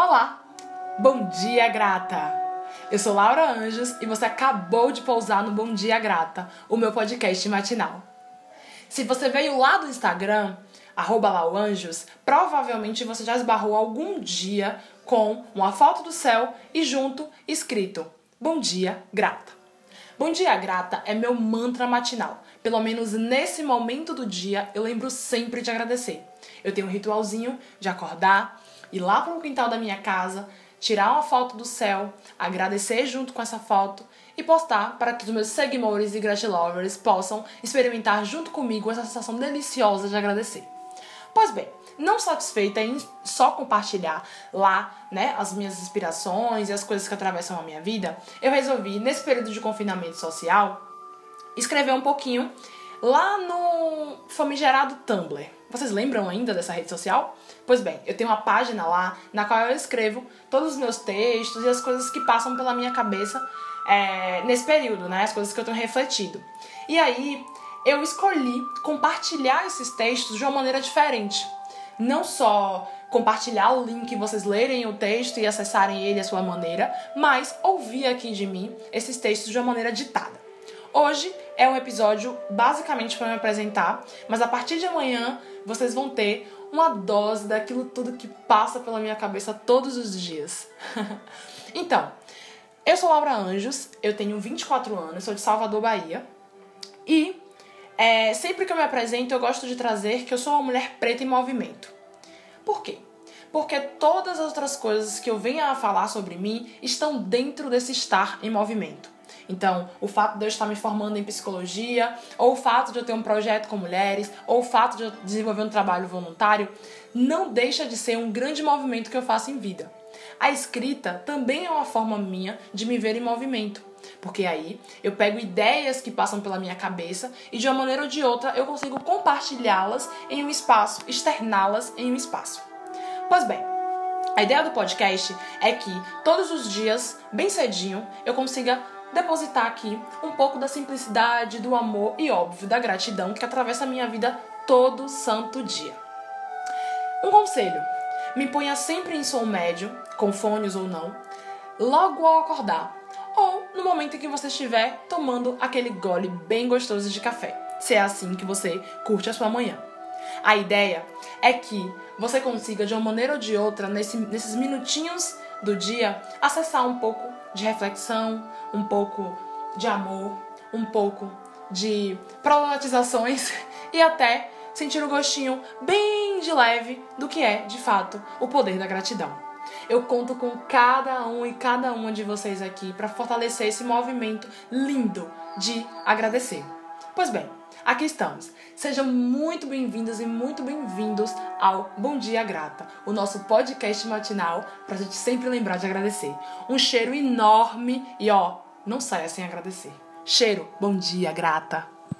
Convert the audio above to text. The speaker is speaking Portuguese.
Olá! Bom dia, grata! Eu sou Laura Anjos e você acabou de pousar no Bom Dia Grata, o meu podcast matinal. Se você veio lá do Instagram, lauanjos, provavelmente você já esbarrou algum dia com uma foto do céu e junto escrito Bom dia, grata. Bom dia, grata é meu mantra matinal. Pelo menos nesse momento do dia eu lembro sempre de agradecer. Eu tenho um ritualzinho de acordar, ir lá para o quintal da minha casa, tirar uma foto do céu, agradecer junto com essa foto e postar para que os meus seguidores e gratilovers possam experimentar junto comigo essa sensação deliciosa de agradecer. Pois bem, não satisfeita em só compartilhar lá, né, as minhas inspirações e as coisas que atravessam a minha vida, eu resolvi nesse período de confinamento social escrever um pouquinho lá no famigerado Tumblr. Vocês lembram ainda dessa rede social? Pois bem, eu tenho uma página lá na qual eu escrevo todos os meus textos e as coisas que passam pela minha cabeça é, nesse período, né? As coisas que eu tenho refletido. E aí eu escolhi compartilhar esses textos de uma maneira diferente. Não só compartilhar o link, vocês lerem o texto e acessarem ele à sua maneira, mas ouvir aqui de mim esses textos de uma maneira ditada. Hoje é um episódio basicamente para me apresentar, mas a partir de amanhã vocês vão ter uma dose daquilo tudo que passa pela minha cabeça todos os dias. então, eu sou Laura Anjos, eu tenho 24 anos, sou de Salvador, Bahia, e é, sempre que eu me apresento eu gosto de trazer que eu sou uma mulher preta em movimento. Por quê? Porque todas as outras coisas que eu venha a falar sobre mim estão dentro desse estar em movimento. Então, o fato de eu estar me formando em psicologia, ou o fato de eu ter um projeto com mulheres, ou o fato de eu desenvolver um trabalho voluntário, não deixa de ser um grande movimento que eu faço em vida. A escrita também é uma forma minha de me ver em movimento. Porque aí eu pego ideias que passam pela minha cabeça e de uma maneira ou de outra eu consigo compartilhá-las em um espaço, externá-las em um espaço. Pois bem, a ideia do podcast é que todos os dias, bem cedinho, eu consiga depositar aqui um pouco da simplicidade, do amor e, óbvio, da gratidão que atravessa a minha vida todo santo dia. Um conselho: me ponha sempre em som médio, com fones ou não, logo ao acordar, ou no momento em que você estiver tomando aquele gole bem gostoso de café, se é assim que você curte a sua manhã. A ideia é que você consiga, de uma maneira ou de outra, nesse, nesses minutinhos do dia, acessar um pouco de reflexão, um pouco de amor, um pouco de problematizações e até sentir um gostinho bem de leve do que é, de fato, o poder da gratidão. Eu conto com cada um e cada uma de vocês aqui para fortalecer esse movimento lindo de agradecer. Pois bem, aqui estamos. Sejam muito bem-vindas e muito bem-vindos ao Bom Dia Grata, o nosso podcast matinal para a gente sempre lembrar de agradecer. Um cheiro enorme e ó, não saia sem agradecer. Cheiro, bom dia, grata!